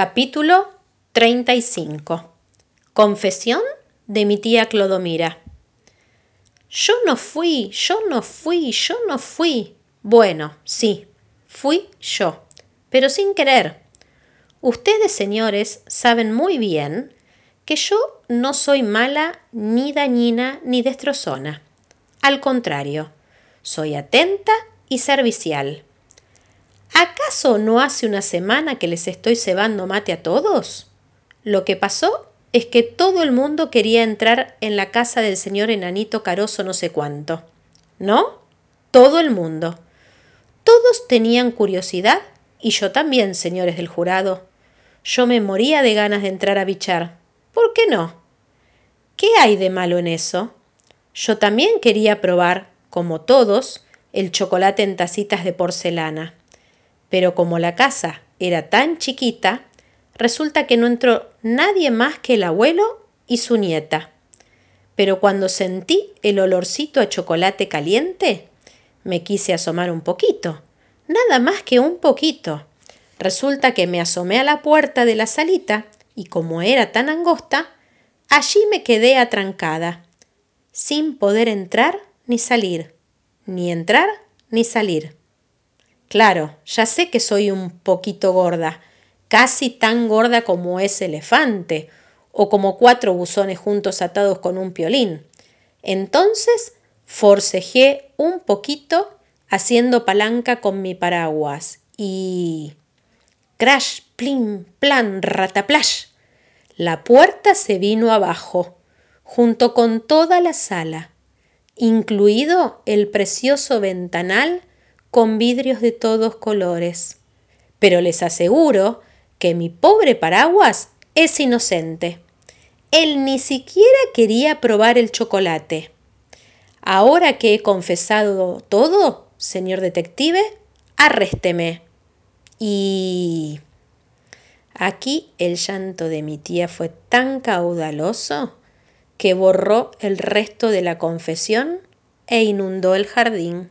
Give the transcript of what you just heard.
Capítulo 35 Confesión de mi tía Clodomira Yo no fui, yo no fui, yo no fui. Bueno, sí, fui yo, pero sin querer. Ustedes, señores, saben muy bien que yo no soy mala, ni dañina, ni destrozona. Al contrario, soy atenta y servicial. ¿Acaso no hace una semana que les estoy cebando mate a todos? Lo que pasó es que todo el mundo quería entrar en la casa del señor enanito caroso no sé cuánto. ¿No? Todo el mundo. Todos tenían curiosidad y yo también, señores del jurado. Yo me moría de ganas de entrar a bichar. ¿Por qué no? ¿Qué hay de malo en eso? Yo también quería probar, como todos, el chocolate en tacitas de porcelana. Pero como la casa era tan chiquita, resulta que no entró nadie más que el abuelo y su nieta. Pero cuando sentí el olorcito a chocolate caliente, me quise asomar un poquito, nada más que un poquito. Resulta que me asomé a la puerta de la salita y como era tan angosta, allí me quedé atrancada, sin poder entrar ni salir, ni entrar ni salir. Claro, ya sé que soy un poquito gorda, casi tan gorda como ese elefante, o como cuatro buzones juntos atados con un piolín. Entonces forcejé un poquito haciendo palanca con mi paraguas y. Crash, plim, plan, rataplash. La puerta se vino abajo, junto con toda la sala, incluido el precioso ventanal con vidrios de todos colores. Pero les aseguro que mi pobre paraguas es inocente. Él ni siquiera quería probar el chocolate. Ahora que he confesado todo, señor detective, arrésteme. Y... Aquí el llanto de mi tía fue tan caudaloso que borró el resto de la confesión e inundó el jardín.